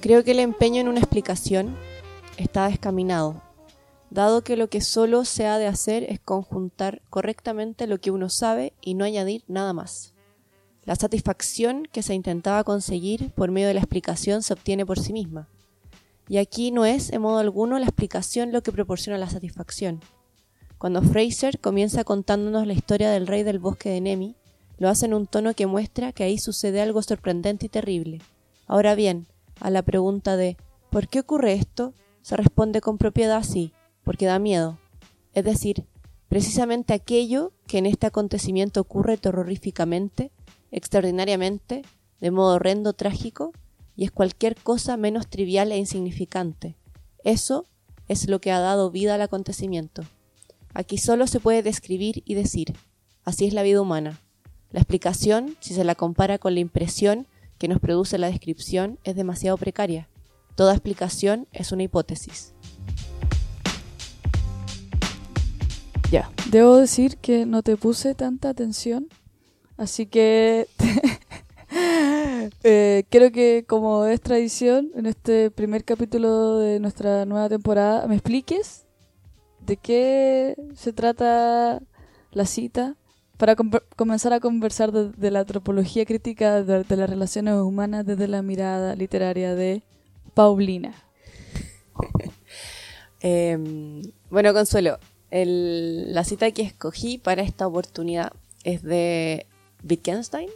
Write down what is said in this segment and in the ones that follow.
Creo que el empeño en una explicación está descaminado, dado que lo que solo se ha de hacer es conjuntar correctamente lo que uno sabe y no añadir nada más. La satisfacción que se intentaba conseguir por medio de la explicación se obtiene por sí misma. Y aquí no es, en modo alguno, la explicación lo que proporciona la satisfacción. Cuando Fraser comienza contándonos la historia del rey del bosque de Nemi, lo hace en un tono que muestra que ahí sucede algo sorprendente y terrible. Ahora bien, a la pregunta de ¿por qué ocurre esto? se responde con propiedad sí, porque da miedo. Es decir, precisamente aquello que en este acontecimiento ocurre terroríficamente, extraordinariamente, de modo horrendo, trágico, y es cualquier cosa menos trivial e insignificante. Eso es lo que ha dado vida al acontecimiento. Aquí solo se puede describir y decir, así es la vida humana. La explicación, si se la compara con la impresión que nos produce la descripción, es demasiado precaria. Toda explicación es una hipótesis. Ya, debo decir que no te puse tanta atención, así que eh, creo que como es tradición en este primer capítulo de nuestra nueva temporada, me expliques de qué se trata la cita para comenzar a conversar de, la antropología crítica de, las relaciones humanas desde la mirada literaria de Paulina. Em, bueno, Consuelo, la cita que escogí para esta oportunidad es de Wittgenstein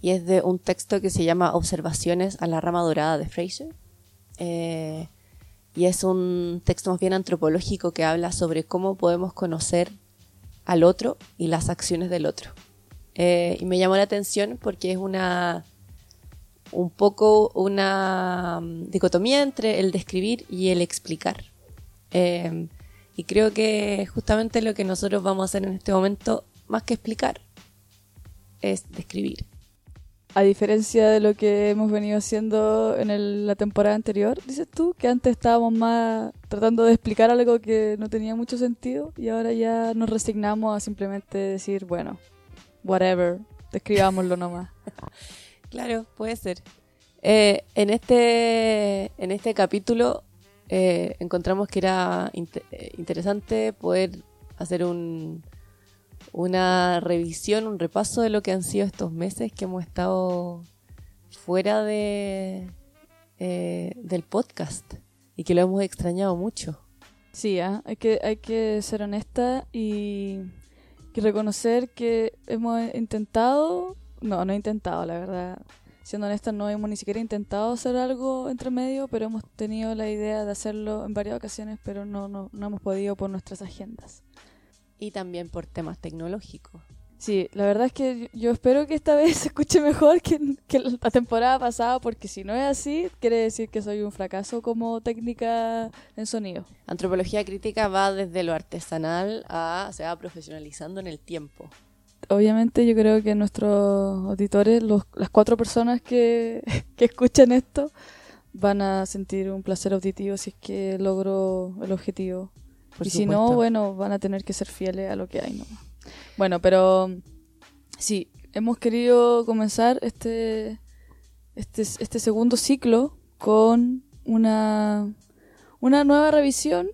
y es de un texto que se llama Observaciones a la rama dorada de Fraser. Eh, y es un texto más bien antropológico que habla sobre cómo podemos conocer al otro y las acciones del otro. Eh, y me llamó la atención porque es una un poco una mm, dicotomía entre el describir y el explicar. Eh, y creo que justamente lo que nosotros vamos a hacer en este momento, más que explicar, es describir a diferencia de lo que hemos venido haciendo en la temporada anterior, dices tú, que antes estábamos más tratando de explicar algo que no tenía mucho sentido y ahora ya nos resignamos a simplemente decir, bueno, whatever, describámoslo nomás. claro, puede ser. Eh, en, este, en este capítulo eh, encontramos que era eh, interesante poder hacer un, una revisión, un repaso de lo que han sido estos meses que hemos estado fuera de eh, del podcast y que lo hemos extrañado mucho. Sí, ¿ah? hay, que, hay que ser honesta y, reconocer que hemos intentado, no, no he intentado, la verdad. Siendo honesta, no hemos ni siquiera intentado hacer algo entre medio, pero hemos tenido la idea de hacerlo en varias ocasiones, pero no, no, no hemos podido por nuestras agendas y también por temas tecnológicos. Sí, la verdad es que yo espero que esta vez se escuche mejor que, la temporada pasada, porque si no es así, quiere decir que soy un fracaso como técnica en sonido. Antropología crítica va desde lo artesanal a se va profesionalizando en el tiempo. Obviamente yo creo que nuestros auditores, las cuatro personas que, que escuchan esto, van a sentir un placer auditivo si es que logro el objetivo y si no, bueno, van a tener que ser fieles a lo que hay nomás. Bueno, pero sí, hemos querido comenzar este, este, este segundo ciclo con una, una nueva revisión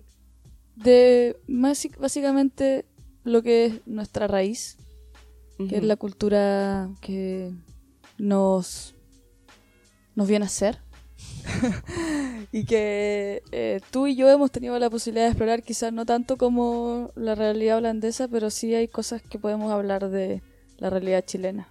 de básicamente lo que es nuestra raíz, que es la cultura que nos, nos viene a ser. y que eh, tú y yo hemos tenido la posibilidad de explorar, quizás no tanto como la realidad holandesa, pero sí hay cosas que podemos hablar de la realidad chilena.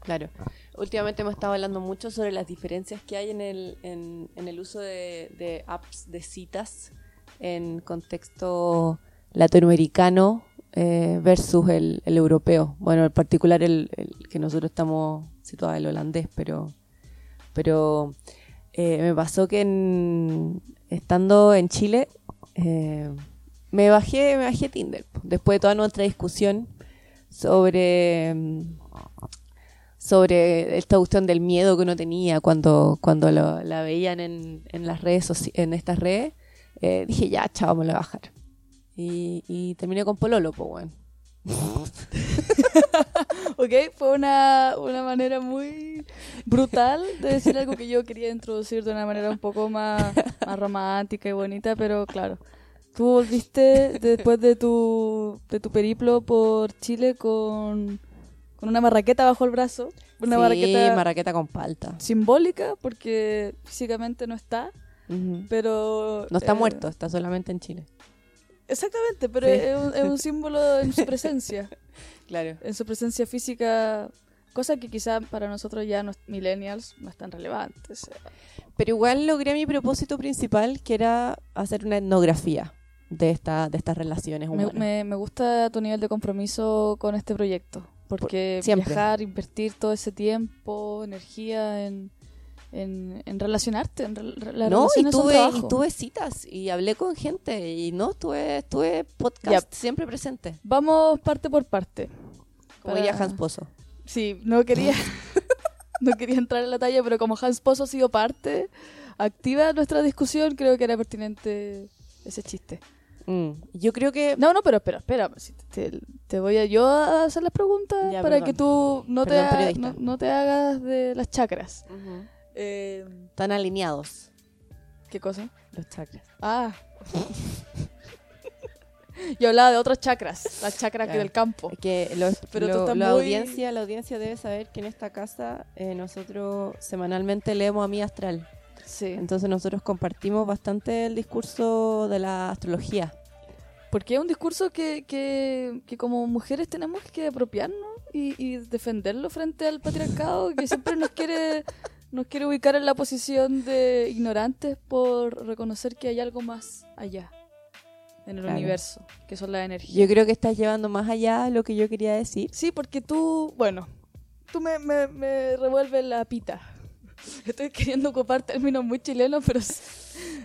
Claro. Últimamente hemos estado hablando mucho sobre las diferencias que hay en el, en, el uso de, apps de citas en contexto latinoamericano eh, versus el, europeo. Bueno, en particular el, que nosotros estamos situados, el holandés, pero, pero eh, me pasó que estando en Chile eh, me bajé me bajé Tinder después de toda nuestra discusión sobre sobre esta cuestión del miedo que uno tenía cuando cuando la veían en, en las redes en estas redes eh, dije ya chao vamos a bajar y, terminé con Pololo pues ok, fue una, una manera muy brutal de decir algo que yo quería introducir de una manera un poco más, más romántica y bonita, pero claro. Tú volviste después de tu, de tu periplo por Chile con, con una marraqueta bajo el brazo. Una sí, marraqueta marraqueta con palta. simbólica porque físicamente no está, Ujú. pero... No está eh, muerto, está solamente en Chile. Exactamente, pero Sí. es, un, es un símbolo en su presencia, Claro. en su presencia física, cosa que quizá para nosotros ya no, millennials no es tan relevante. o sea. Pero igual logré mi propósito principal, que era hacer una etnografía de, esta, de estas relaciones humanas. me- me gusta tu nivel de compromiso con este proyecto, porque siempre. viajar, invertir todo ese tiempo, energía en, en, en relacionarte, en rel- las no, y tuve, y tuve citas y hablé con gente y no, tuve, tuve podcast siempre presente. Vamos parte por parte. Como Para- diría Hans Pozo. Sí, no quería, no quería entrar en la talla, pero como Hans Pozo ha sido parte activa de nuestra discusión, creo que era pertinente ese chiste. Mm, Yo creo que... No, no, pero espera, espera. te, te- te voy a yo a hacer las preguntas Ya, para perdón. que tú no te, Perdón, ha- periodista. no, no te hagas de las chakras. Ujú. Eh, Están alineados ¿Qué cosa? los chakras. Ah. yo hablaba de otras chakras, las chakras que Claro. del campo. Que lo- Pero lo- la muy- audiencia la audiencia debe saber que en esta casa eh, nosotros semanalmente leemos a mi astral. Sí. Entonces nosotros compartimos bastante el discurso de la astrología. Porque es un discurso que, que, que como mujeres tenemos que apropiarnos y, y defenderlo frente al patriarcado que siempre nos quiere nos quiere ubicar en la posición de ignorantes por reconocer que hay algo más allá en el Claro. universo, que son las energías. Yo creo que estás llevando más allá lo que yo quería decir. Sí, porque tú, bueno, tú me, me, me revuelves la pita. Estoy queriendo ocupar términos muy chilenos, pero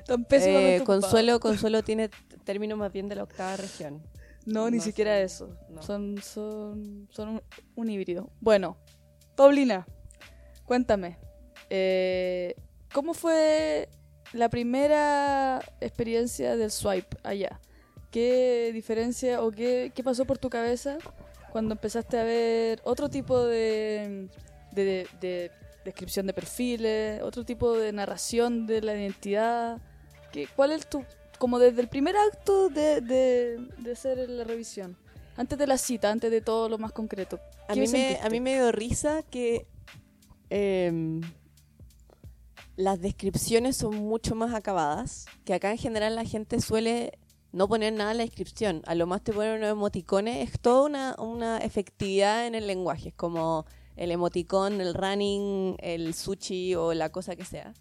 tan pésimamente Eh. Consuelo, Consuelo tiene t- término más bien de la octava región. No, ni siquiera son- eso. no. Son, son, son un, un híbrido. Bueno, Paulina, cuéntame. Eh, ¿Cómo fue la primera experiencia del swipe allá? ¿Qué diferencia o qué, qué pasó por tu cabeza cuando empezaste a ver otro tipo de, de, de descripción de perfiles, otro tipo de narración de la identidad? ¿Qué, ¿Cuál es tu, como desde el primer acto de, de, de hacer la revisión? Antes de la cita, antes de todo lo más concreto. A ¿Qué mí, me, a mí me dio risa que em, las descripciones son mucho más acabadas, que acá en general la gente suele no poner nada en la descripción, a lo más te ponen unos emoticones, es toda una, una efectividad en el lenguaje, es como el emoticón, el running, el sushi o la cosa que sea.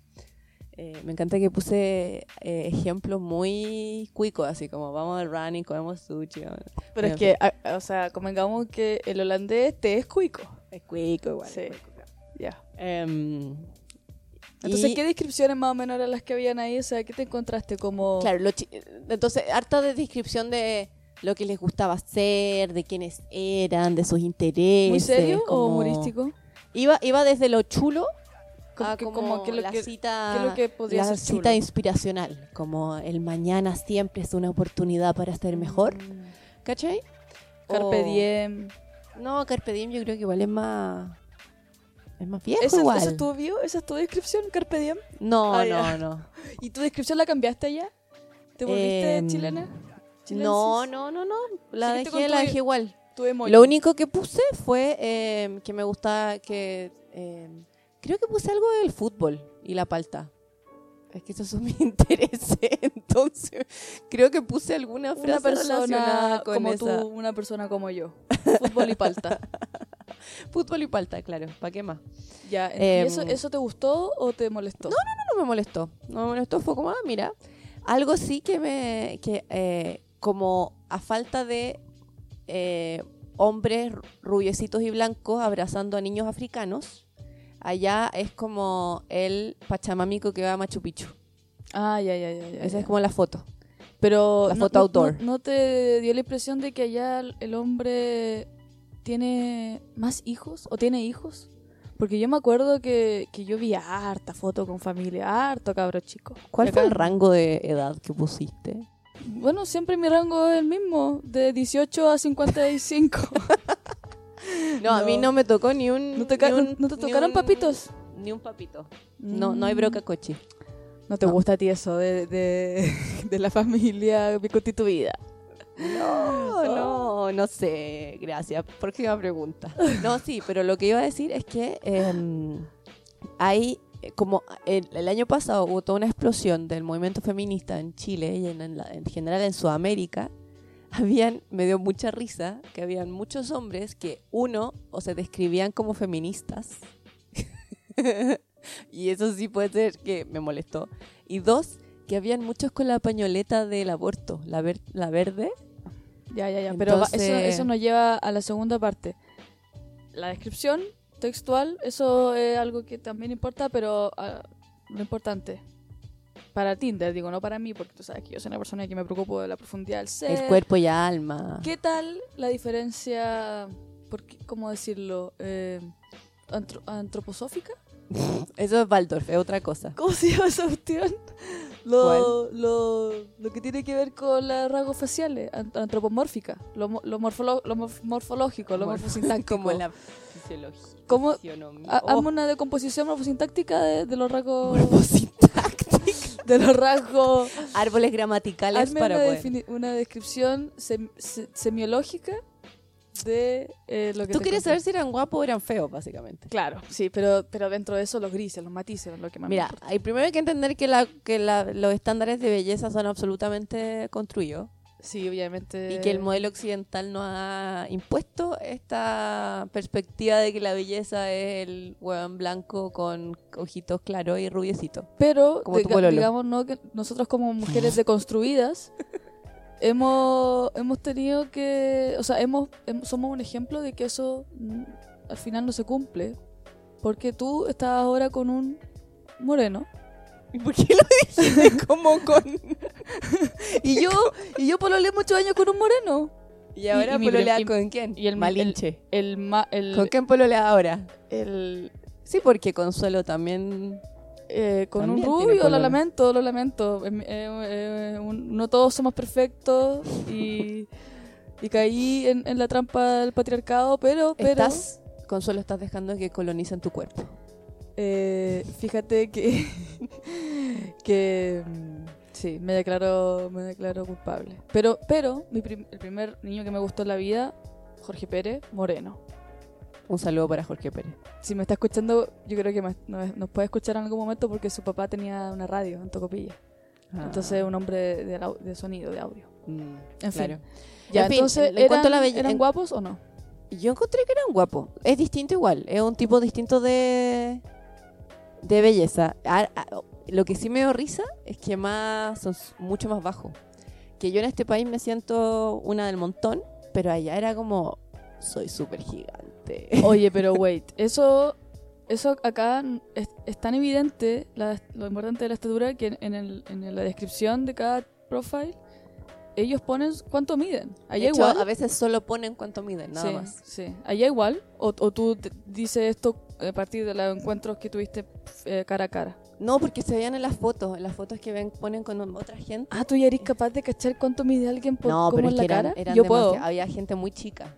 Eh, me encanta que puse eh, ejemplos muy cuicos, así como vamos al running, comemos sushi. vamos- Pero es en que, a- o sea, convengamos que el holandés te es cuico. Es cuico igual. Sí. es cuico, claro. Entonces, y- ¿qué descripciones más o menos eran las que habían ahí? O sea, ¿qué te encontraste como...? Claro, lo chi- entonces, harta de descripción de lo que les gustaba hacer, de quiénes eran, de sus intereses. ¿Muy serio o como- humorístico? Iba, iba desde lo chulo Como a que- como, como que lo la que- cita, ¿Qué es lo que podría la chulo? cita inspiracional, como el mañana siempre es una oportunidad para ser mejor, Mm. ¿cachai? Carpe O- diem. No, Carpe Diem yo creo que igual es más... Es más viejo ¿Esa, igual. esa es tu bio? ¿Esa es tu descripción, Carpe diem? No, Ah, no, ya. no. ¿Y tu descripción la cambiaste allá? ¿Te volviste Em, chilena? No, ¿Chilensis? no, no, no. La dejé, la dejé igual. Lo único que puse fue eh, que me gustaba que... eh, creo que puse algo del fútbol y la palta. Es que esos son mis intereses. Entonces, creo que puse alguna Una frase persona relacionada con como esa. tú, una persona como yo. Fútbol y palta. Fútbol y palta, claro. ¿Para qué más? Ya, Em, ¿y eso, eso te gustó o te molestó? No, no me molestó. No me molestó. Fue como, ah, mira. Algo sí que me... que eh, Como a falta de eh, hombres rubiecitos y blancos abrazando a niños africanos, allá es como el pachamamico que va a Machu Picchu. Ah, ya, ya, ya. ya, Esa ya. es como la foto. Pero la no- foto no- outdoor. No, no te dio la impresión de que allá el hombre tiene más hijos o tiene hijos? Porque yo me acuerdo que, que yo vi harta foto con familia, harto cabro chico. ¿Cuál fue el rango de edad que pusiste? Bueno, siempre mi rango es el mismo, de 18 a 55. No, a mí No. me tocó ni un. ¿No te, ca- ni un- ¿no te ni tocaron un- papitos? Ni un papito. No, no hay broca cochi. ¿No te No. gusta a ti eso de, de, de la familia constituida? No, no, no sé. Gracias. Próxima pregunta. No, sí, pero lo que iba a decir es que em, hay. eh, Como el, el año pasado hubo toda una explosión del movimiento feminista en Chile y en, en la- en general en Sudamérica, habían, me dio mucha risa, que habían muchos hombres que, uno, o se describían como feministas, y eso sí puede ser que me molestó, y dos, que habían muchos con la pañoleta del aborto, la, ver- la verde, Ya, ya, ya. Pero va- eso, Entonces- eso nos lleva a la segunda parte. La descripción textual, eso es algo que también importa, pero ah, lo importante. Para Tinder, digo, no para mí, porque tú sabes que yo soy una persona que me preocupo de la profundidad del ser. el cuerpo y alma. ¿Qué tal la diferencia, por qué- cómo decirlo, eh, antro- antroposófica? Eso es Waldorf, es otra cosa. ¿Cómo se llama esa cuestión? Lo, lo, lo que tiene que ver con los rasgos faciales, ant- antropomórfica, lo, mo- lo, morfolo- lo morf- morfológico, lo Morfo- morfosintáctico. Como la Oh, una decomposición morfosintáctica de, de los rasgos. morfosintáctica. De los rasgos. Árboles gramaticales para una, poder. una descripción sem- se- semiológica de eh, lo que Tú quieres saber si eran guapos o eran feos, básicamente. Claro, sí, pero, pero dentro de eso los grises, los matices, lo que más me Mira, importa. hay primero hay que entender que, la, que la- los estándares de belleza son absolutamente construidos Sí, obviamente. y que el modelo occidental nos ha impuesto esta perspectiva de que la belleza es el hueón blanco con ojitos claros y rubiecitos. Pero, Como diga- digamos, ¿no? que nosotros como mujeres deconstruidas hemos, hemos tenido que, o sea, hemos, hem- somos un ejemplo de que eso mm, al final no se cumple. Porque tú estás ahora con un moreno. ¿Y por qué lo dijiste como con...? Y yo, y yo pololeé muchos años con un moreno. Y ahora y pololea con quién? y el- Malinche. El, ma- el, ¿Con quién pololea ahora? el, Sí, porque Consuelo también... eh, con un También rubio, lo lamento, lo lamento. Em- eh, eh, un- no todos somos perfectos y, y caí en, en la trampa del patriarcado, pero, pero Estás, Consuelo, estás dejando que colonicen tu cuerpo. eh, fíjate que, que mm, sí, me declaro, me declaro culpable. Pero, pero mi prim- el primer niño que me gustó en la vida, Jorge Pérez, moreno. Un saludo para Jorge Pérez. Si me está escuchando, yo creo que me- nos, nos puede escuchar en algún momento porque su papá tenía una radio en Tocopilla. Entonces, un hombre de, sonido, de audio. Mm, En fin. claro. Ya, En fin, entonces, en cuanto a la ¿eran, belle- ¿eran guapos o no? Yo encontré que eran guapos. Es distinto igual. Es un tipo distinto de, de belleza. A- a- lo que sí me dio risa es que más son mucho más bajos. Que yo en este país me siento una del montón, pero allá era como, soy súper gigante. Oye, pero wait, eso, eso acá es, es tan evidente, la- lo importante de la estatura, que en, en el- en la descripción de cada profile, ellos ponen cuánto miden. De Allá hecho, igual. a veces solo ponen cuánto miden, nada sí, más. Sí, allá igual. O, o tú dices esto a partir de los encuentros que tuviste eh, cara a cara. No, porque se veían en las fotos, en las fotos que ven, ponen con otra gente. Ah, tú ya eres capaz de cachar cuánto mide alguien por no, cómo pero es la que eran, cara. eran Yo puedo. Había gente muy chica.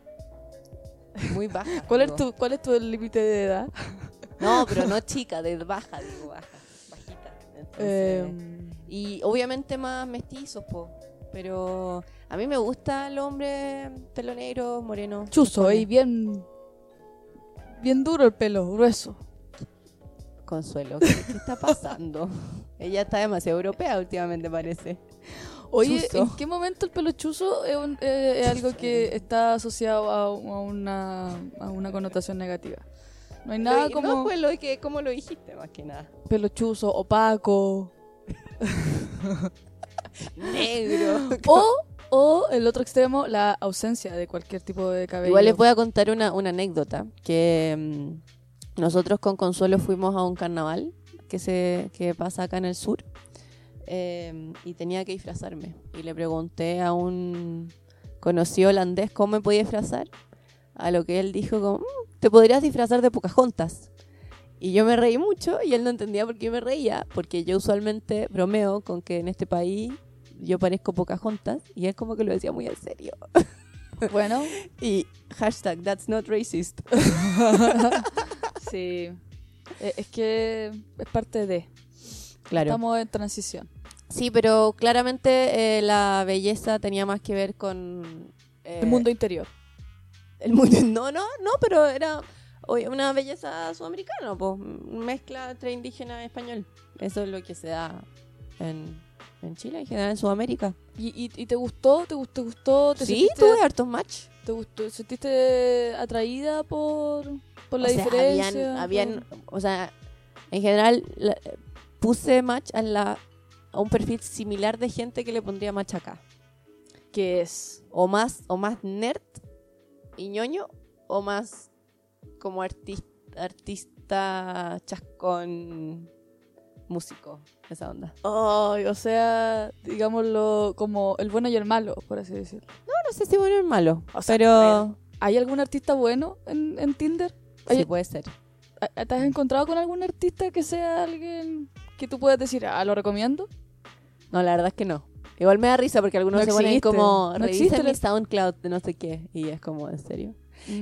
Muy baja. ¿Cuál es tu, cuál es tu límite de edad? No, pero no chica, de baja, digo, baja. Bajita. Entonces, Eh, Y obviamente más mestizos, po. Pero a mí me gusta el hombre pelo negro, moreno. chuzo y bien. Bien duro el pelo, grueso. Consuelo, ¿qué, qué está pasando? Ella está demasiado europea últimamente, parece. Oye, Chuzo. ¿en qué momento el pelo chuzo es, un- eh, es algo que está asociado a, a una, a una connotación negativa? No hay nada Lo- como No fue lo que, como lo dijiste, más que nada. pelo chuzo, opaco. Negro. o, o el otro extremo, la ausencia de cualquier tipo de cabello. Igual les voy a contar una, una anécdota, que mm, nosotros con Consuelo fuimos a un carnaval que, se, que pasa acá en el sur eh, y tenía que disfrazarme. Y le pregunté a un conocido holandés cómo me podía disfrazar, a lo que él dijo como, "Mm, te podrías disfrazar de Pocahontas. Y yo me reí mucho y él no entendía por qué me reía, porque yo usualmente bromeo con que en este país yo parezco Pocahontas y él como que lo decía muy en serio. Bueno, Y hashtag that's not racist. sí. Eh, Es que es parte de. Claro. Estamos en transición. Sí, pero claramente eh, la belleza tenía más que ver con... eh, El mundo interior. El mundo... No, no, no, pero era una belleza sudamericana, pues. Mezcla entre indígena y español. Eso es lo que se da en, en Chile, en general en Sudamérica. ¿Y, y, y te gustó? ¿Te gustó? ¿Te gustó? ¿Te Sí, tuve hartos match. ¿Te gustó? ¿Sentiste atraída por, por la o sea, diferencia? habían, habían, o sea, en general la- puse match a, la, a un perfil similar de gente que le pondría match acá. ¿Qué es? O más, o más nerd y ñoño, o más como artista, artista chascón músico, esa onda. Ay, o sea, digámoslo como el bueno y el malo, por así decirlo. No, no sé si bueno o malo, O sea, pero ¿Hay algún artista bueno en, en Tinder? sí Hay- puede ser. ¿a- ¿Te has encontrado con algún artista que sea alguien que tú puedas decir, ah, lo recomiendo? No, la verdad es que no. Igual me da risa porque algunos No se ponen existe. como No existe mi SoundCloud de no sé qué y es como en serio.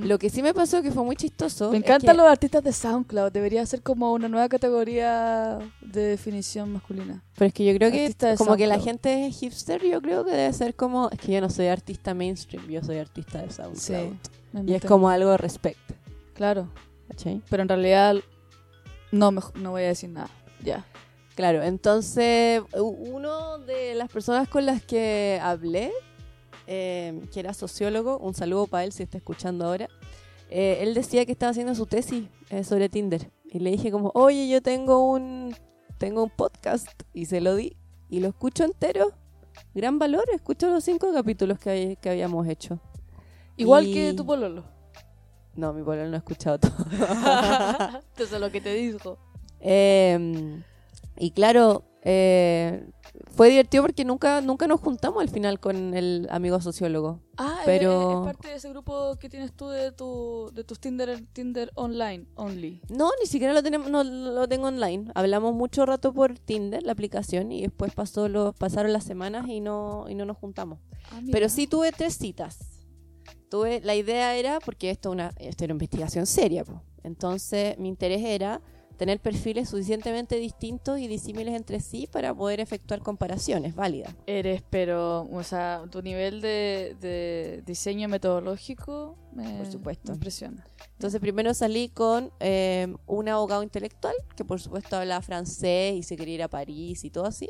Lo que sí me pasó que fue muy chistoso. Me es encantan que- los artistas de SoundCloud. Debería ser como una nueva categoría de definición masculina. Pero es que yo creo que Artista como que la gente es hipster, yo creo que debe ser como... Es que yo no soy artista mainstream, yo soy artista de SoundCloud. Sí. Me Y es como algo de respect. Claro. ¿cachai? Pero en realidad no, mej- no voy a decir nada. Ya. Claro, entonces uno de las personas con las que hablé, eh, que era sociólogo, un saludo para él si está escuchando ahora, eh, él decía que estaba haciendo su tesis eh, sobre Tinder. Y le dije como, oye, yo tengo un, tengo un podcast y se lo di y lo escucho entero. Gran valor, escucho los cinco capítulos que, hay- que habíamos hecho. Igual Y- que tu pololo. No, mi pololo no ha escuchado todo. Eso es lo que te dijo. Eh, y claro, eh, fue divertido porque nunca, nunca nos juntamos al final con el amigo sociólogo. Ah, es- Pero- es, parte de ese grupo que tienes tú de, tu, de tus Tinder, Tinder online, only. No, ni siquiera lo tenemos, no lo tengo online. Hablamos mucho rato por Tinder, la aplicación, y después pasó lo, pasaron las semanas y no, y no nos juntamos. Ah. Pero sí tuve tres citas. Tuve, la idea era, porque esto, es una, esto era una investigación seria, po. entonces mi interés era tener perfiles suficientemente distintos y disímiles entre sí para poder efectuar comparaciones válidas. Eres, pero, o sea, tu nivel de, de diseño metodológico me, Por supuesto. me impresiona. Entonces primero salí con eh, un abogado intelectual que por supuesto hablaba francés y se quería ir a París y todo así.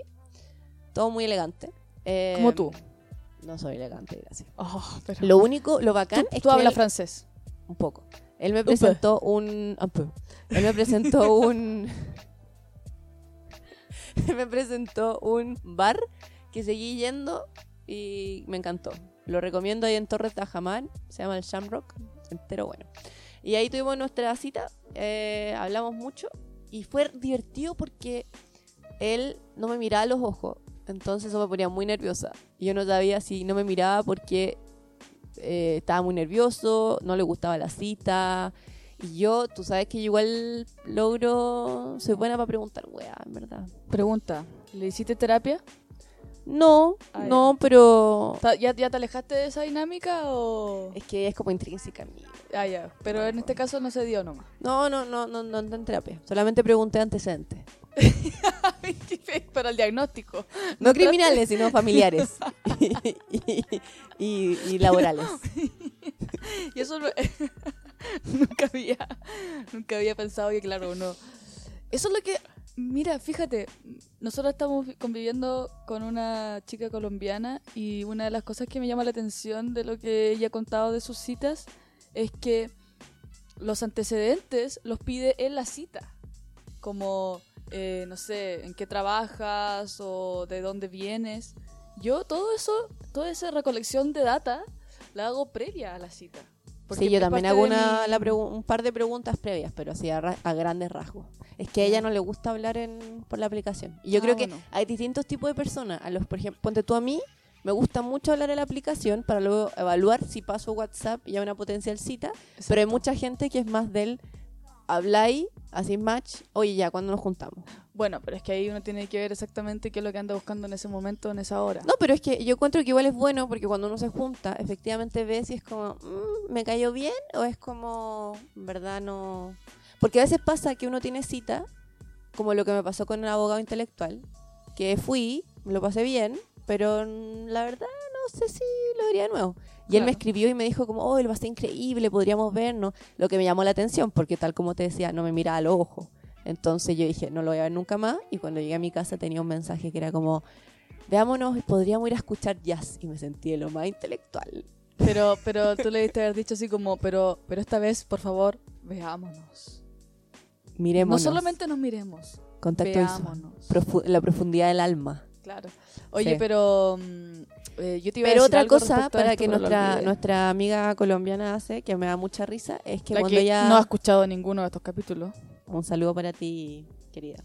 Todo muy elegante. Eh, Como tú. No soy elegante, gracias. Oh, pero- Lo único, lo bacán tú, es tú que hablas él- francés. un poco. Él me presentó un... Él me presentó un... me presentó un bar que seguí yendo y me encantó. Lo recomiendo ahí en Torres de Ajamar. Se llama el Shamrock. Entero bueno. Y ahí tuvimos nuestra cita. eh, hablamos mucho. Y fue divertido porque él no me miraba a los ojos. Entonces eso me ponía muy nerviosa. Y yo no sabía si no me miraba porque eh, estaba muy nervioso, no le gustaba la cita. Y yo, tú sabes que yo igual logro, soy buena para preguntar, weá, en verdad. Pregunta, ¿le hiciste terapia? No, Ah, no, pero ¿Ya, ¿Ya te alejaste de esa dinámica o...? es que es como intrínseca en mí. Ah, ya. Pero en este caso no se dio nomás. No, no, no, no, no, no en terapia. Solamente pregunté antecedentes. Para el diagnóstico. No criminales, sino familiares. y, y- y laborales. Y eso no- nunca había nunca había pensado que claro uno eso es lo que mira fíjate nosotros estamos conviviendo con una chica colombiana y una de las cosas que me llama la atención de lo que ella ha contado de sus citas es que los antecedentes los pide en la cita como eh, no sé en qué trabajas o de dónde vienes yo todo eso toda esa recolección de data la hago previa a la cita Sí, yo también hago una, mi- la un par de preguntas previas, pero así a, ra- a grandes rasgos. Es que a ella no le gusta hablar en, por la aplicación. Y yo Ah, creo que hay distintos tipos de personas. A los, por ejemplo, ponte tú a mí, me gusta mucho hablar en la aplicación para luego evaluar si paso WhatsApp y a una potencial cita. Pero hay mucha gente que es más del habláis, hacéis match, oye, ya, ¿cuándo nos juntamos? Bueno, pero es que ahí uno tiene que ver exactamente qué es lo que anda buscando en ese momento, en esa hora. No, pero es que yo encuentro que igual es bueno porque cuando uno se junta, efectivamente ve si es como, "Mm, ¿me cayó bien? O es como, verdad no. Porque a veces pasa que uno tiene cita, como lo que me pasó con el abogado intelectual, que fui, me lo pasé bien, pero la verdad no sé si lo haría de nuevo. Y él me escribió y me dijo como, oh, él va a ser increíble, podríamos vernos. Lo que me llamó la atención, porque tal como te decía, no me miraba a los ojos. Entonces yo dije, no lo voy a ver nunca más. Y cuando llegué a mi casa tenía un mensaje que era como, veámonos, podríamos ir a escuchar jazz. Y me sentí de lo más intelectual. Pero, pero tú le diste haber dicho así como, pero, pero esta vez, por favor, veámonos. Miremos. No solamente nos miremos, contacto veámonos. Profu- la profundidad del alma. Claro. Oye, Sí. pero mm, eh, yo te iba a Pero decir otra algo cosa para que nuestra, nuestra amiga colombiana hace, que me da mucha risa, es que La cuando que ella... no ha escuchado ninguno de estos capítulos. Un saludo para ti, querida.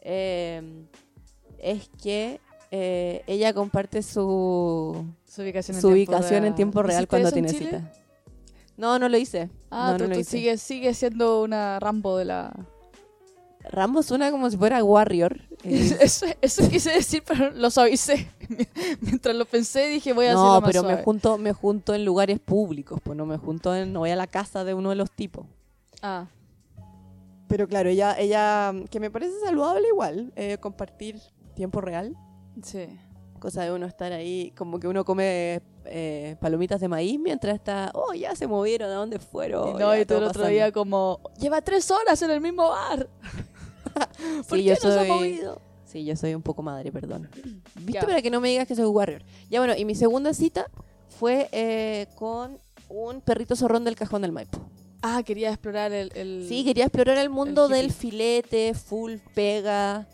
Eh, es que eh, ella comparte su, Su ubicación en su tiempo ubicación real. en tiempo real ¿Hiciste cuando tiene Chile? cita. No, no lo hice. Ah, no, tú, no lo tú hice. sigues, sigues siendo una Rambo de la... Rambo suena como si fuera Warrior. Eh, Eso, eso quise decir, pero lo suavicé. Mientras lo pensé, dije, voy a no, hacerlo más pero me junto, me junto en lugares públicos, pues no me junto en, no voy a la casa de uno de los tipos. Ah, Pero claro, ella, ella, que me parece saludable igual, eh, compartir tiempo real. sí. Cosa de uno estar ahí, como que uno come eh, palomitas de maíz mientras está, oh, ya se movieron, ¿a dónde fueron? y no, Ya, y todo el otro pasando. día como, lleva tres horas en el mismo bar. ¿Por Sí, qué yo se ha soy- movido? Sí, yo soy un poco madre, perdón. ¿Viste? Ya. Para que no me digas que soy warrior. Ya bueno, y mi segunda cita fue eh, con un perrito zorrón del cajón del Maipo. Ah, quería explorar el... el- Sí, quería explorar el mundo el del filete, full pega,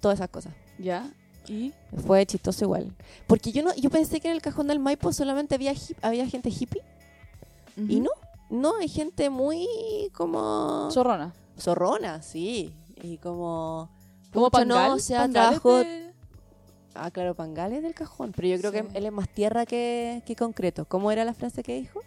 todas esas cosas. ¿Ya? ¿Y? Fue chistoso igual. Porque yo no, yo pensé que en el cajón del Maipo solamente había hip- había gente hippie. Y no, no, hay gente muy como Zorrona. Zorrona, sí. Y como Como Pangal. no, o sea, trabajo de- Ah, claro, Pangales del cajón, pero yo creo Sí. que él es más tierra que, que concreto. ¿Cómo era la frase que dijo?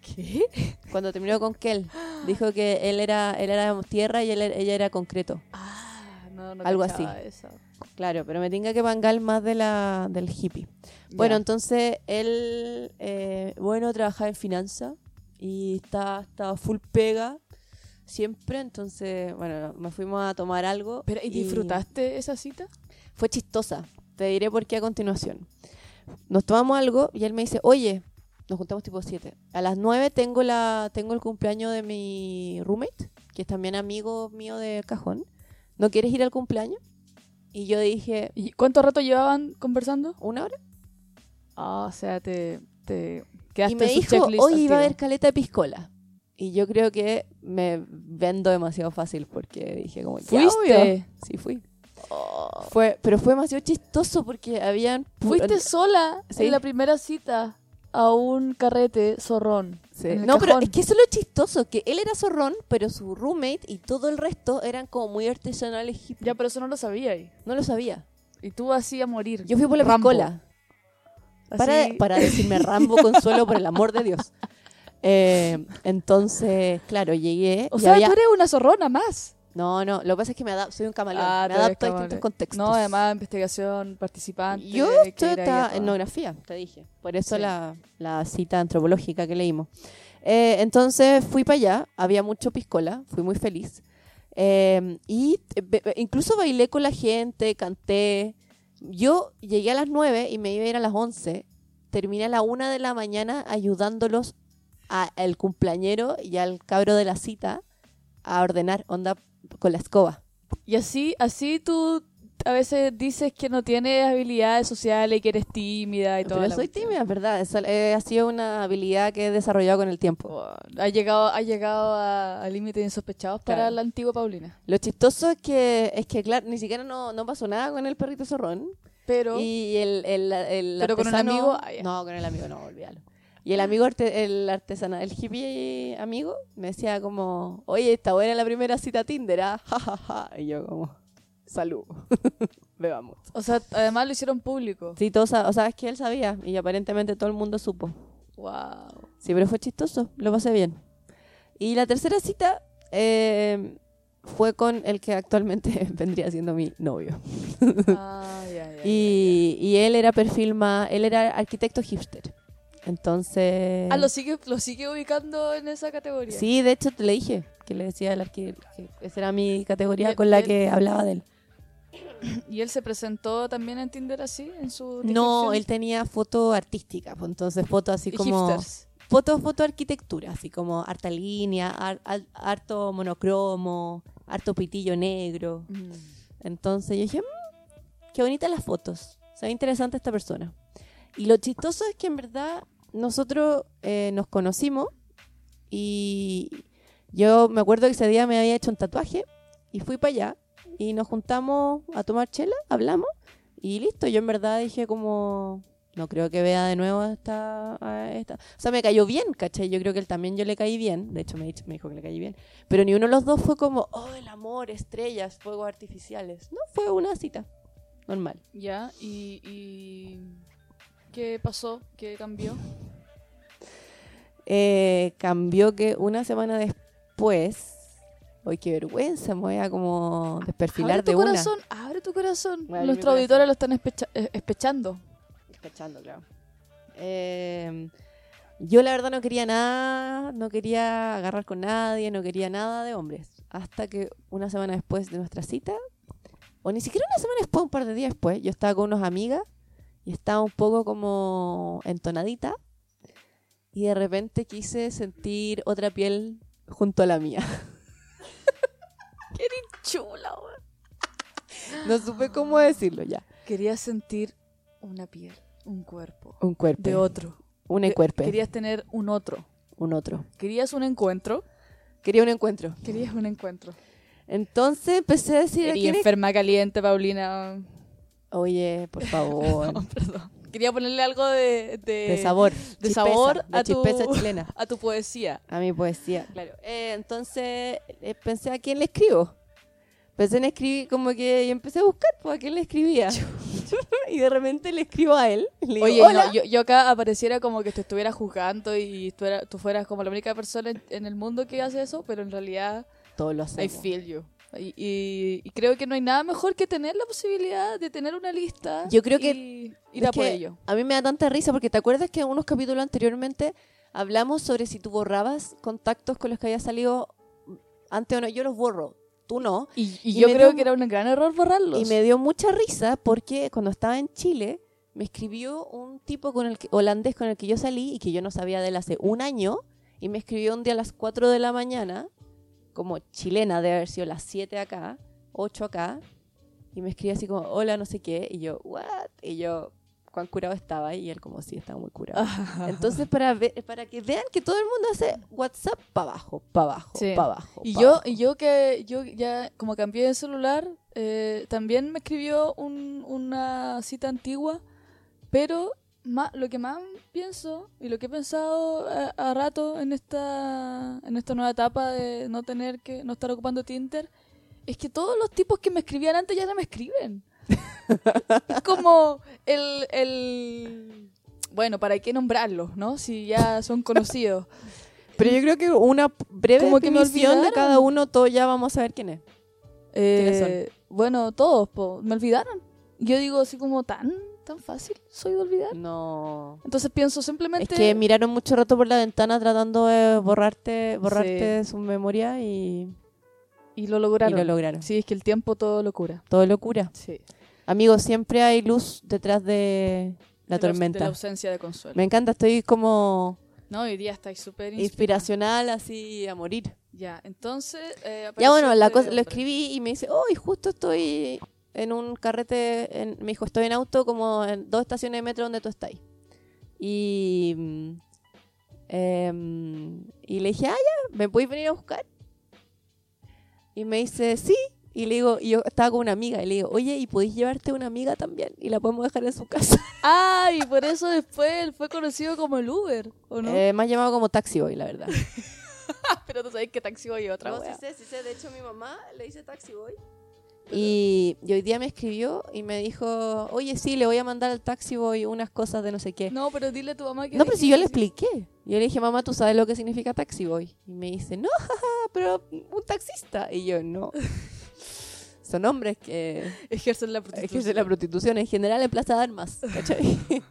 ¿Qué? Cuando terminó con Kel, dijo que él era él era tierra y él, ella era concreto. Ah, no, no Algo así. eso. Claro, pero me tinga que Pangal más de la del hippie. Bueno, entonces él, eh, bueno, trabajaba en finanzas y estaba, estaba full pega siempre. Entonces, bueno, nos fuimos a tomar algo. Pero, ¿y disfrutaste esa cita? Fue chistosa. Te diré por qué a continuación. Nos tomamos algo y él me dice, oye, nos juntamos tipo 7. A las 9 tengo, la, tengo el cumpleaños de mi roommate, que es también amigo mío de cajón. ¿No quieres ir al cumpleaños? Y yo dije, ¿Y cuánto rato llevaban conversando? ¿una hora? Ah, o sea, te, te quedaste Y me en su dijo, oye, iba a haber caleta de piscola. Y yo creo que me vendo demasiado fácil porque dije como, ¿ya, ¿Fuiste? Sí, fui. Fue, pero fue demasiado chistoso porque habían... Fuiste sola Sí. en la primera cita a un carrete zorrón. Sí. No, pero es que eso es lo chistoso, que él era zorrón, pero su roommate y todo el resto eran como muy artesanales. Ya, pero eso no lo sabía ahí. No lo sabía. Y tú así a morir. Yo fui por la Rambo. piscola. Para, para decirme Rambo Consuelo, por el amor de Dios. Eh, entonces, claro, llegué. O sea, había- tú eres una zorrona más. No, no, lo que pasa es que me adapto, soy un camaleón. Ah, me adapto a distintos contextos. No, además investigación, participante. Yo estoy ir ahí a en todas. etnografía, te dije. Por eso Sí. la, la cita antropológica que leímos. Eh, entonces fui para allá, había mucho piscola, fui muy feliz. Eh, y eh, incluso bailé con la gente, canté. Yo llegué a las 9 y me iba a ir a las 11. Terminé a la 1 de la mañana ayudándolos al cumpleañero y al cabro de la cita a ordenar onda con la escoba. Y así, así tú a veces dices que no tienes habilidades sociales y que eres tímida y todo. Pero soy tímida, ¿verdad? Eso, eh, ha sido una habilidad que he desarrollado con el tiempo. Ha llegado, ha llegado a, a límites insospechados para la antigua Paulina. Lo chistoso es que, es que claro, ni siquiera no, no pasó nada con el perrito zorrón. Pero Y el, el, el Pero con un artesano- amigo, ah. No, con el amigo no, olvídalo. Y el amigo, arte- el artesano, el hippie amigo, me decía como, oye, está buena la primera cita Tinder, ¿ah? Ja, ja, ja. Y yo como, salud, bebamos. O sea, además lo hicieron público. Sí, todos, o sea, es que él sabía y aparentemente todo el mundo supo. Wow. Sí, pero fue chistoso, lo pasé bien. Y la tercera cita eh, fue con el que actualmente vendría siendo mi novio. Ah, ya, ya, Y, y él era perfil más, él era arquitecto hipster. Entonces... Ah, ¿lo sigue, lo sigue ubicando en esa categoría. Sí, de hecho te le dije que le decía al arquitecto que esa era mi categoría con la que hablaba de él. ¿Y él se presentó también en Tinder así? En su No, él tenía foto artística, pues, entonces foto así Y como... hipsters. Foto, foto arquitectura, así como harta línea, har- harto monocromo, harto pitillo negro. Mm. Entonces yo dije, "Mm, qué bonitas las fotos. Se ve interesante esta persona. Y lo chistoso es que en verdad nosotros eh, nos conocimos y yo me acuerdo que ese día me había hecho un tatuaje y fui para allá y nos juntamos a tomar chela, hablamos y listo. Yo en verdad dije como, no creo que vea de nuevo a esta, esta. O sea, me cayó bien, ¿cachai? Yo creo que él también yo le caí bien. De hecho, me, me dijo que le caí bien. Pero ni uno de los dos fue como, oh, el amor, estrellas, fuegos artificiales. No, fue una cita. Normal. Ya, y, y ¿qué pasó? ¿Qué cambió? Eh, cambió que una semana después. Uy, qué vergüenza, me voy a como desperfilar abre tu de una. corazón, abre tu corazón. Voy a abrir mi Nuestros auditores lo están especha- eh, espechando. Cachando, claro. Eh, yo la verdad no quería nada, no quería agarrar con nadie, no quería nada de hombres. Hasta que una semana después de nuestra cita, o ni siquiera una semana después, un par de días después, yo estaba con unas amigas y estaba un poco como entonadita y de repente quise sentir otra piel junto a la mía. Chula, weón. No supe cómo decirlo ya. Querías sentir una piel, un cuerpo Un cuerpo. de otro. un De- cuerpo. Querías tener un otro. Un otro. Querías un encuentro. Quería un encuentro. Querías un encuentro. Entonces empecé a decir... ¿a Quería es enferma caliente, Paulina. Oye, por favor. Perdón. Quería ponerle algo de, de, de sabor. de chispeza, sabor a tu, chilena. a tu poesía. A mi poesía, claro. Eh, entonces eh, pensé a quién le escribo. Pensé en escribir, como que y empecé a buscar pues, a quién le escribía. y de repente le escribo a él. Le digo, Oye, "Hola". no, yo, yo acá apareciera como que te estuviera juzgando y tú, era- tú fueras como la única persona en, en el mundo que hace eso, pero en realidad Todos lo I hacemos. feel you. Y, y- y creo que no hay nada mejor que tener la posibilidad de tener una lista. Yo creo que y ir a por ello. A mí me da tanta risa porque te acuerdas que en unos capítulos anteriormente hablamos sobre si tú borrabas contactos con los que había salido antes o no. Yo los borro, tú no. Y, y yo creo dio- que era un gran error borrarlos. Y me dio mucha risa porque cuando estaba en Chile me escribió un tipo con el que- holandés con el que yo salí y que yo no sabía de él hace un año y me escribió un día a las 4 de la mañana como chilena de haber sido las 7 acá, 8 acá y me escribió así como hola no sé qué y yo what y yo cuán curado estaba y él como sí estaba muy curado. Entonces para ver, para que vean que todo el mundo hace WhatsApp para abajo, para abajo, Sí. para abajo. Y yo, abajo. y yo que yo ya como cambié de celular, eh, también me escribió un- una cita antigua, pero ma- lo que más pienso y lo que he pensado a, a rato en esta en esta nueva etapa de no tener que no estar ocupando Tinder es que todos los tipos que me escribían antes ya no me escriben. es como el, el bueno, ¿para qué nombrarlos, no? Si ya son conocidos. Pero yo creo que una breve Como que me definición de cada uno, todos ya vamos a ver quién es. ¿Quiénes Eh, bueno, todos, po, me olvidaron. Yo digo así como tan, tan fácil soy de olvidar. No. Entonces pienso Es simplemente... que miraron mucho rato por la ventana tratando de borrarte, borrarte su memoria y, Y lo y lograron. lo lograron. Sí, es que el tiempo todo lo cura. Todo locura. Sí. Amigos, siempre hay luz detrás de la De tormenta. De la ausencia de consuelo. Me encanta, estoy como No, hoy día estáis súper inspiracional así a morir. Ya, entonces... eh, Ya bueno, la este cosa, lo escribí y me dice, hoy justo estoy en un carrete, en- me dijo, estoy en auto como en dos estaciones de metro donde tú estás. Y, em, y le dije, ah, ya, ¿me puedes venir a buscar? Y me dice, sí. Y le digo, y yo estaba con una amiga, y le digo, oye, ¿y podéis llevarte una amiga también? Y la podemos dejar en su casa. Ah, y por eso después él fue conocido como el Uber, ¿o no? Eh, me ha llamado como taxi hoy, la verdad. Pero tú sabes que taxi hoy otra No, sí sé, sí sé. De hecho, mi mamá le dice taxi boy. Y, y hoy día me escribió y me dijo, oye, sí, le voy a mandar al taxi boy unas cosas de no sé qué. No, No, pero dile a tu mamá que... pero si yo le expliqué. Yo le dije, mamá, ¿tú sabes lo que significa taxi boy? Y me dice, no, jaja, pero un taxista. Y yo, no. Son hombres que Ejercen la prostitución. ejercen la prostitución en general en Plaza de Armas, ¿cachai?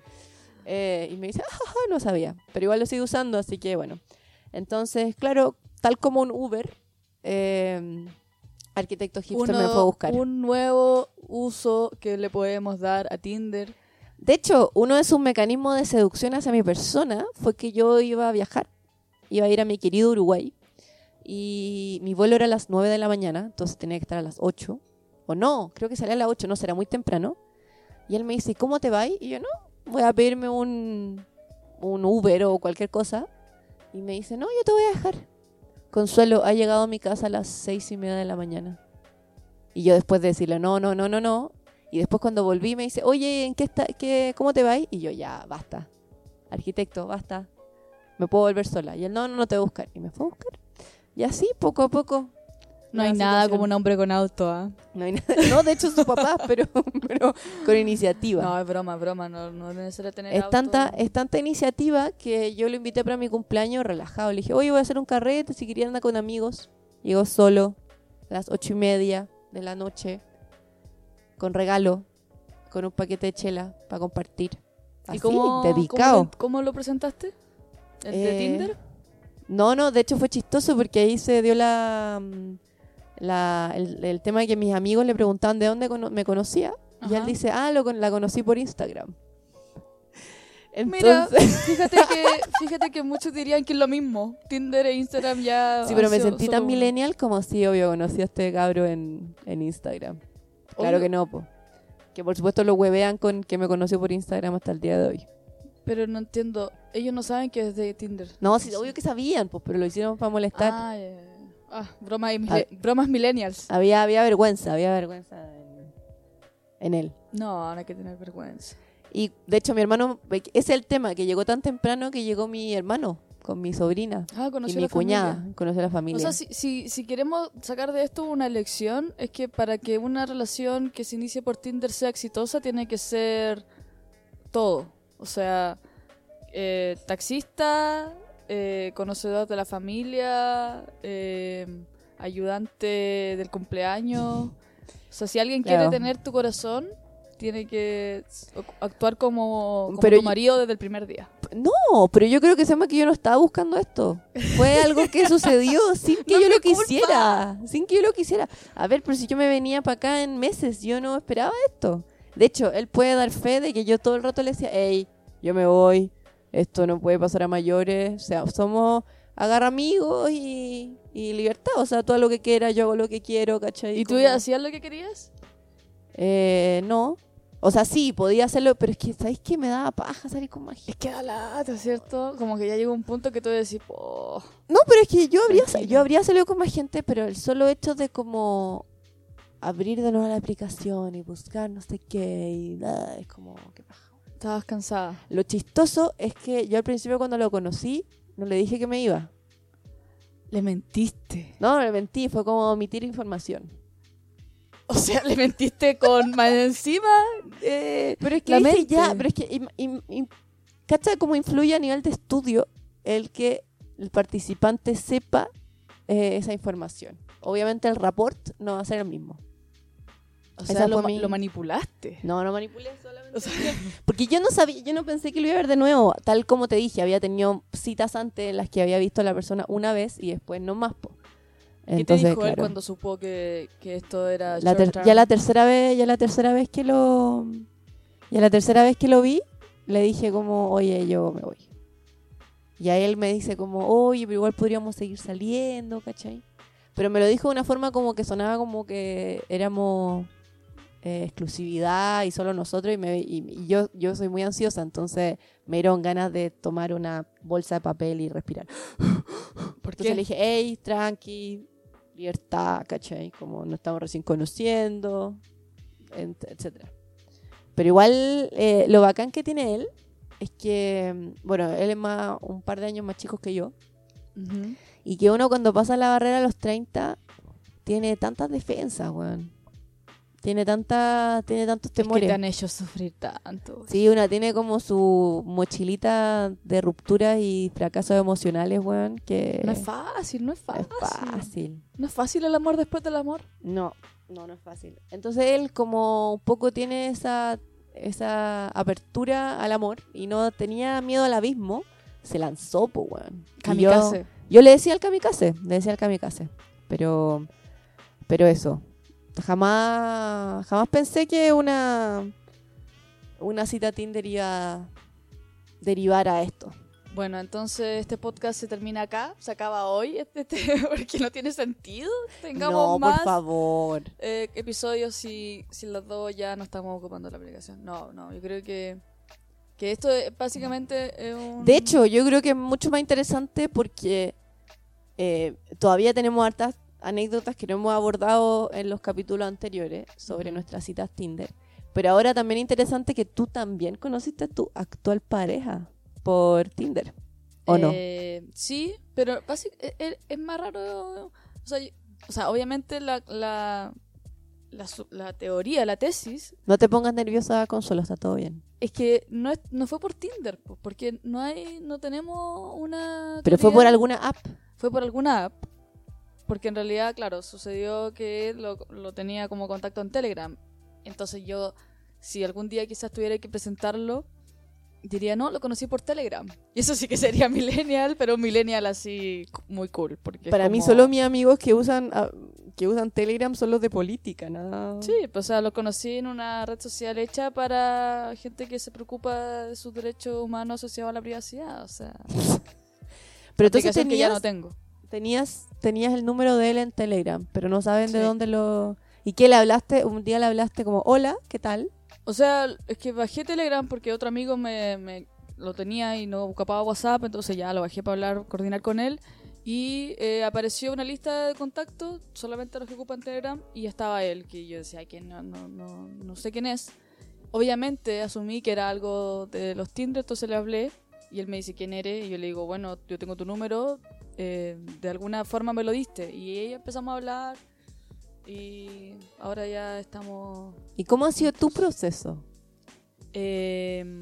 Eh, y me dice, ah, jaja, no sabía. Pero igual lo sigo usando, así que bueno. Entonces, claro, tal como un Uber, eh, Arquitecto Hipster me Uno- fue a buscar. Un nuevo uso que le podemos dar a Tinder. De hecho, uno de sus mecanismos de seducción hacia mi persona fue que yo iba a viajar, iba a ir a mi querido Uruguay y mi vuelo era a las 9 de la mañana, entonces tenía que estar a las 8. O no, creo que salía a las 8, no, será muy temprano. Y él me dice, ¿cómo te va? Y yo, no, voy a pedirme un, un Uber o cualquier cosa. Y me dice, no, yo te voy a dejar. Consuelo ha llegado a mi casa a las seis y media de la mañana. Y yo después de decirle, no, no, no, no, no. Y después cuando volví me dice, oye, ¿en qué está, qué, ¿cómo te va? Y yo, ya, basta. Arquitecto, basta. Me puedo volver sola. Y él, no, no, no te voy a buscar. Y me fue a buscar. Y así, poco a poco. No hay nada situación. como un hombre con auto, ¿ah? No, hay nada- no, de hecho, su papá, pero, pero con iniciativa. No, es broma, broma. No, no es necesario tener Es auto. tanta, es tanta iniciativa que yo lo invité para mi cumpleaños relajado. Le dije, oye, voy a hacer un carrete, si querían andar con amigos. Llegó solo, a las ocho y media de la noche, con regalo, con un paquete de chela para compartir. Así, ¿Y cómo, dedicado. ¿cómo, cómo lo presentaste? ¿El de Eh, Tinder? No, no, de hecho fue chistoso porque ahí se dio la, mm, la el, el tema de que mis amigos le preguntaban de dónde cono- me conocía. Y él dice, ah, lo, con- la conocí por Instagram. Mira, Entonces, fíjate que, fíjate que muchos dirían que es lo mismo. Tinder e Instagram ya. Sí, pero me sentí tan millennial como si, obvio, conocí a este cabro en, en Instagram. Claro Obvio. que no, po. Que por supuesto lo huevean con que me conoció por Instagram hasta el día de hoy. Pero no entiendo. Ellos no saben que es de Tinder. No, sí, obvio que sabían, pues, pero lo hicieron para molestar. Ah, ya. Ah, broma y mile- bromas millennials. Había, había vergüenza, había vergüenza en, en él. No, no hay que tener vergüenza. Y de hecho mi hermano, ese es el tema, que llegó tan temprano que llegó mi hermano con mi sobrina Ah, y mi la familia. cuñada, conoció a la familia. O sea, si, si, si queremos sacar de esto una lección, es que para que una relación que se inicie por Tinder sea exitosa, tiene que ser todo. O sea, eh, taxista, eh, conocedor de la familia, eh, ayudante del cumpleaños. O sea, si alguien Claro. quiere tener tu corazón, tiene que actuar como, como Pero tu yo- marido desde el primer día. No, pero yo creo que se que yo no estaba buscando esto. Fue algo que sucedió sin que No yo lo culpa. quisiera. Sin que yo lo quisiera. A ver, pero si yo me venía para acá en meses, yo no esperaba esto. De hecho, él puede dar fe de que yo todo el rato le decía, hey, yo me voy, esto no puede pasar a mayores. O sea, somos agarra amigos y, y libertad. O sea, todo lo que quiera, yo hago lo que quiero, ¿cachai? ¿Y tú ya hacías lo que querías? Eh, no. O sea, sí, podía hacerlo, pero es que, ¿sabéis qué? Me daba paja salir con más gente. Es que da lata, ¿cierto? Como que ya llegó un punto que tú decís, oh, No, pero es que yo habría, yo habría salido con más gente, pero el solo hecho de como abrir de nuevo la aplicación y buscar no sé qué y nada, es como qué paja. Estabas cansada. Lo chistoso es que yo al principio cuando lo conocí no le dije que me iba. Le mentiste. No, le mentí, fue como omitir información. O sea, le mentiste con más encima. Eh, pero es que La dije ya, pero es que im- im- im- ¿cacha cómo influye a nivel de estudio el que el participante sepa eh, esa información? Obviamente el report no va a ser el mismo. O sea, lo, mi- manipulaste. No, no manipulé solamente. O sea, Porque yo no sabía, yo no pensé que lo iba a ver de nuevo. Tal como te dije, había tenido citas antes en las que había visto a la persona una vez y después no más. Po. ¿Qué Entonces, te dijo él cuando supo que, que esto era la ya la tercera vez, ya la tercera vez que lo ya la tercera vez que lo vi, le dije como, "Oye, yo me voy." Y a él me dice como, "Oye, pero igual podríamos seguir saliendo, ¿cachai?" Pero me lo dijo de una forma como que sonaba como que éramos eh, exclusividad y solo nosotros y, me, y, y yo, yo soy muy ansiosa, entonces me dieron ganas de tomar una bolsa de papel y respirar. ¿Por Entonces le dije, hey, tranqui, libertad, ¿cachai? Como nos estamos recién conociendo, etcétera. Pero igual, eh, lo bacán que tiene él es que, mm, bueno, él es más, un par de años más chico que yo, y que uno cuando pasa la barrera a los 30 tiene tantas defensas, weón. Tiene tanta, tiene tantos Es que temores. te han hecho sufrir tanto. Sí, una tiene como su mochilita de rupturas y fracasos emocionales, weón, que No es fácil, no es no fácil. es fácil. No es fácil el amor después del amor. No, no, no es fácil. Entonces él como un poco tiene esa, esa apertura al amor y no tenía miedo al abismo, se lanzó, pues, weón. Kamikaze. Yo, yo le decía al kamikaze, le decía al kamikaze. Pero, pero eso. Jamás, jamás pensé que una, una cita Tinder iba a derivar a esto. Bueno, entonces este podcast se termina acá, se acaba hoy, este, este, porque no tiene sentido. Tengamos no, más por favor. eh, episodios si, si los dos ya no estamos ocupando la aplicación. No, no, yo creo que, que esto es básicamente es un... De hecho, yo creo que es mucho más interesante porque eh, todavía tenemos hartas anécdotas que no hemos abordado en los capítulos anteriores sobre nuestras citas Tinder. Pero ahora también es interesante que tú también conociste a tu actual pareja por Tinder. ¿O no? Eh, sí, pero básic- es, es- más raro. O sea, yo- o sea, obviamente la, la, la, teoría, la tesis, No te pongas nerviosa, Consuelo, está todo bien. es que no, es, no fue por Tinder, po, porque no hay, no tenemos una. Pero fue por alguna app. Fue por alguna app. Porque en realidad, claro, sucedió que lo, lo tenía como contacto en Telegram. Entonces yo, si algún día quizás tuviera que presentarlo, diría, no, lo conocí por Telegram. Y eso sí que sería millennial, pero un millennial así muy cool. Porque Para mí como- solo mis amigos que usan ah, que usan Telegram son los de política, nada. Sí, pues, o sea, lo conocí en una red social hecha para gente que se preocupa de sus derechos humanos asociados a la privacidad. O sea, Pero entonces aplicación que ya tenías, no tengo. Tenías tenías el número de él en Telegram, pero no saben de Sí. dónde lo ¿Y qué le hablaste? Un día le hablaste como, "Hola, ¿qué tal?" O sea, es que bajé Telegram porque otro amigo me, me lo tenía y no ocupaba WhatsApp, entonces ya lo bajé para hablar, coordinar con él. Y eh, apareció una lista de contactos, solamente los que ocupan Telegram, y estaba él, que yo decía que no, no, no, no sé quién es. Obviamente asumí que era algo de los Tinder, entonces le hablé y él me dice quién eres y yo le digo, bueno, yo tengo tu número, eh, de alguna forma me lo diste. Y ahí empezamos a hablar y ahora ya estamos ¿Y cómo ha sido tu proceso? eh,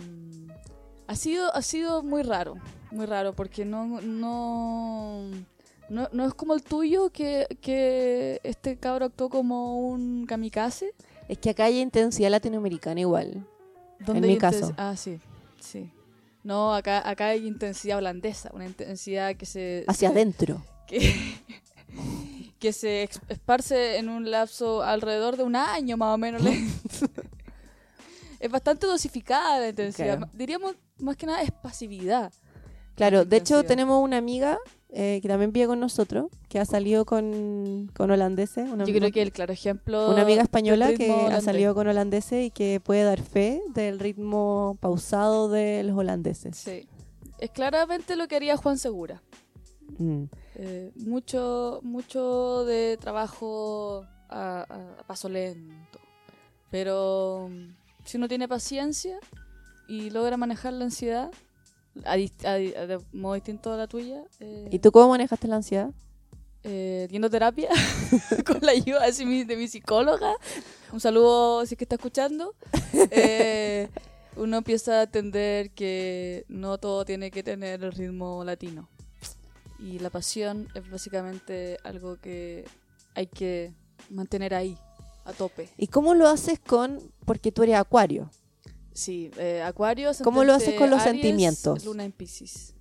ha sido ha sido muy raro, muy raro porque no no no, no es como el tuyo que, que este cabro actuó como un kamikaze. Es que acá hay intensidad latinoamericana igual. ¿Dónde En mi caso. Ah, sí, sí. No, acá acá hay intensidad holandesa, una intensidad que se Hacia adentro. que, que se esparce en un lapso alrededor de un año más o menos. es bastante dosificada la intensidad. Claro. Diríamos más que nada es pasividad. Claro, de hecho tenemos una amiga eh, que también vive con nosotros, que ha salido con, con holandeses. Una, Yo creo que el claro ejemplo. una amiga española que ritmo ha holandés. salido con holandeses y que puede dar fe del ritmo pausado de los holandeses. Sí. Es claramente lo que haría Juan Segura. Mm. Eh, mucho, mucho de trabajo a, a- a paso lento. Pero mm, si uno tiene paciencia y logra manejar la ansiedad, a de modo distinto a la tuya, eh, ¿Y tú cómo manejaste la ansiedad? eh, yendo a terapia con la ayuda de mi, de mi psicóloga. Un saludo si es que está escuchando. Eh, uno empieza a entender que no todo tiene que tener el ritmo latino. Y la pasión es básicamente algo que hay que mantener ahí, a tope. ¿Y cómo lo haces con, porque tú eres acuario? Sí, eh, Acuario. ¿Cómo lo haces con los Aries, sentimientos? Luna en Pisces.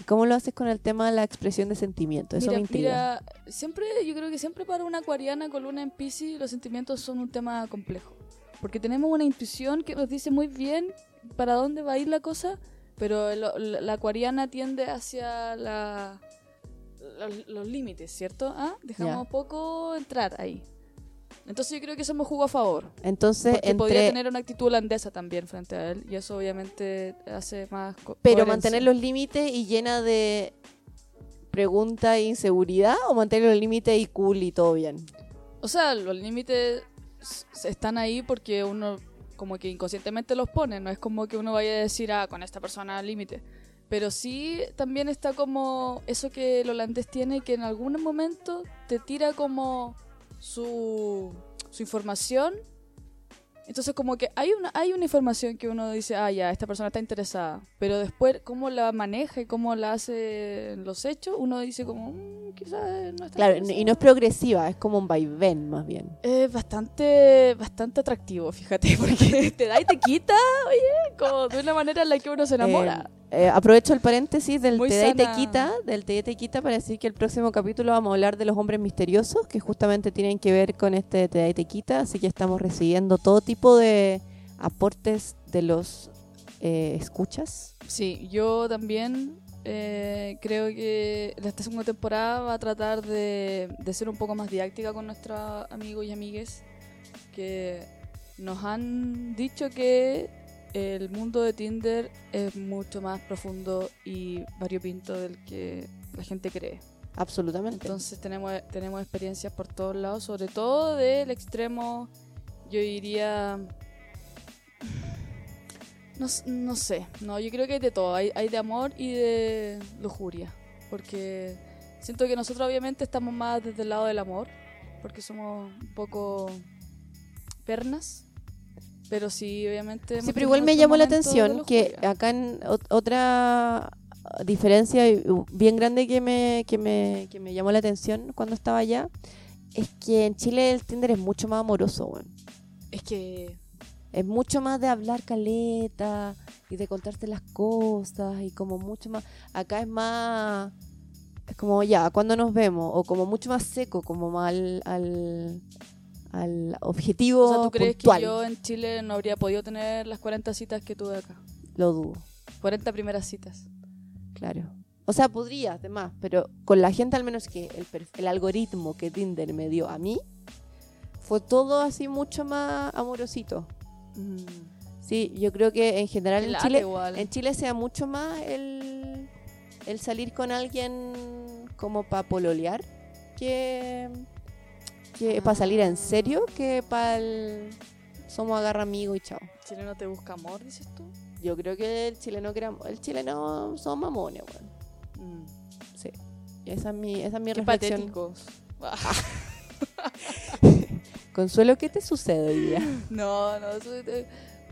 ¿Y ¿Cómo lo haces con el tema de la expresión de sentimientos? Eso mira, me intriga. mira, siempre, yo creo que siempre para una acuariana con luna en Pisces los sentimientos son un tema complejo. Porque tenemos una intuición que nos dice muy bien para dónde va a ir la cosa, pero la, la acuariana tiende hacia la, los límites, ¿cierto? ¿Ah? Dejamos Ya. poco entrar ahí. Entonces yo creo que eso me jugó a favor. Entonces, Porque podría entre, tener una actitud holandesa también frente a él. Y eso obviamente hace más... pero mantener los límites y llena de pregunta e inseguridad o mantener los límites y cool y todo bien. O sea, los límites están ahí porque uno como que inconscientemente los pone, no es como que uno vaya a decir, ah, con esta persona límite. Pero sí también está como eso que el holandés tiene, que en algún momento te tira como su, su información Entonces como que hay una, hay una información que uno dice, ah, ya, esta persona está interesada, pero después cómo la maneja y cómo la hace los hechos, uno dice como, "Mm, quizás no está Claro, y interesado". no es progresiva, es como un vaivén más bien. Es bastante, bastante atractivo, fíjate, porque te da y te quita, oye, como de una manera en la que uno se enamora. Eh, eh, aprovecho el paréntesis del Muy te da y te quita, del te da y te quita para decir que el próximo capítulo vamos a hablar de los hombres misteriosos, que justamente tienen que ver con este te da y te quita, así que estamos recibiendo todo tipo de aportes de los eh, escuchas. Sí, yo también eh, creo que esta segunda temporada va a tratar de, de ser un poco más didáctica con nuestros amigos y amigues que nos han dicho que el mundo de Tinder es mucho más profundo y variopinto del que la gente cree. Absolutamente. Entonces tenemos, tenemos experiencias por todos lados, sobre todo del extremo, yo diría... No, no sé, no, yo creo que hay de todo, hay, hay de amor y de lujuria, porque siento que nosotros obviamente estamos más desde el lado del amor, porque somos un poco pernas, pero sí, obviamente... Sí, pero igual me llamó la atención que acá en ot- otra diferencia bien grande que me, que, me, que me llamó la atención cuando estaba allá es que en Chile el Tinder es mucho más amoroso, weón. Es que Es mucho más de hablar caleta y de contarte las cosas y como mucho más... Acá es más... Es como ya, ¿cuándo nos vemos? O como mucho más seco, como más al, al, al objetivo O sea, ¿tú crees puntual. que yo en Chile no habría podido tener las 40 citas que tuve acá? Lo dudo. 40 primeras citas. Claro. O sea, podría, además, pero con la gente al menos que el, algoritmo que Tinder me dio a mí fue todo así mucho más amorosito. Sí, yo creo que en general en Chile, igual. en Chile sea mucho más el, el salir con alguien como para pololear que, que para salir en serio que para el somos agarra amigo y chao. ¿Chile no te busca amor, dices tú? Yo creo que el chileno crea- el chileno son mamones, weón. Sí. Esa es mi, esa es mi Qué reflexión. patéticos. Consuelo, ¿qué te sucede hoy día? no, no, eso es,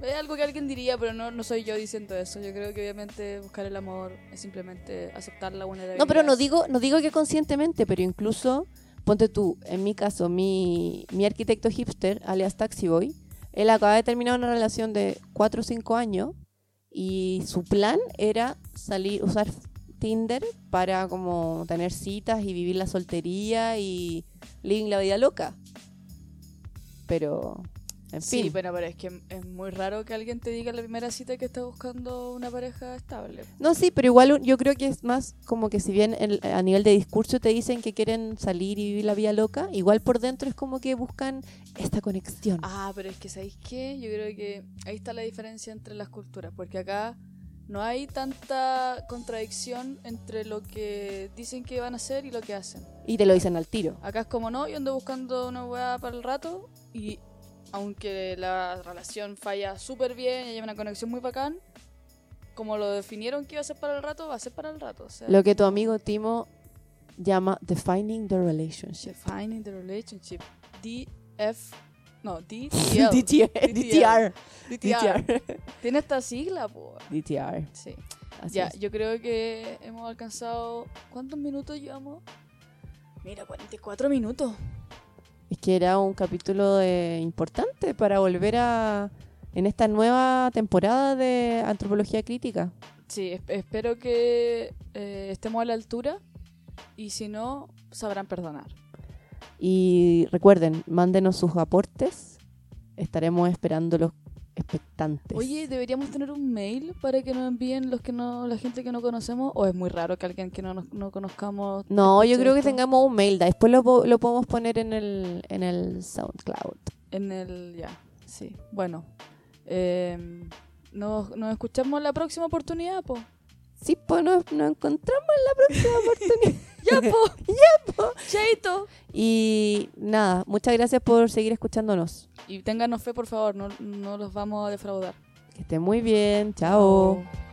es algo que alguien diría, pero no, no soy yo diciendo eso. Yo creo que obviamente buscar el amor es simplemente aceptar la vulnerabilidad. No, pero no digo, no digo que conscientemente, pero incluso, ponte tú, en mi caso, mi, mi arquitecto hipster, alias Taxi Boy, él acaba de terminar una relación de 4 o 5 años y su plan era salir, usar Tinder para como tener citas y vivir la soltería y living la vida loca. Pero, en Sí, fin. pero, pero es que es muy raro que alguien te diga en la primera cita que está buscando una pareja estable. No, sí, pero igual yo creo que es más como que si bien el- a nivel de discurso te dicen que quieren salir y vivir la vida loca, igual por dentro es como que buscan esta conexión. Ah, pero es que ¿sabéis qué? Yo creo que ahí está la diferencia entre las culturas, porque acá no hay tanta contradicción entre lo que dicen que van a hacer y lo que hacen. Y te lo dicen al tiro. Acá es como no, yo ando buscando una weá para el rato y aunque la relación falla súper bien y hay una conexión muy bacán, como lo definieron que iba a ser para el rato, va a ser para el rato. O sea, Lo que tu amigo Timo llama defining the relationship. Defining the relationship. DF. No, DTL. DTR. DTR. DTR. Tiene esta sigla, po. DTR. Sí. Así ya, es. yo creo que hemos alcanzado. ¿Cuántos minutos llevamos? Mira, 44 minutos. Es que era un capítulo eh, importante para volver a en esta nueva temporada de antropología crítica. Sí, es- espero que eh, estemos a la altura y si no, sabrán perdonar. Y recuerden, mándenos sus aportes. Estaremos esperando los expectantes. Oye, deberíamos tener un mail para que nos envíen los que no, la gente que no conocemos. O es muy raro que alguien que no, nos- no conozcamos. No, yo creo que tengamos un mail. da- Después lo, lo podemos poner en el, en el SoundCloud. En el. Ya, sí. Bueno, eh, nos, nos escuchamos la próxima oportunidad, po. Sí, pues nos, nos encontramos en la próxima oportunidad. Ya, po. ya, po. Chaito. Y nada, muchas gracias por seguir escuchándonos. Y ténganos fe, por favor, no, no los vamos a defraudar. Que estén muy bien. Chao. Chao.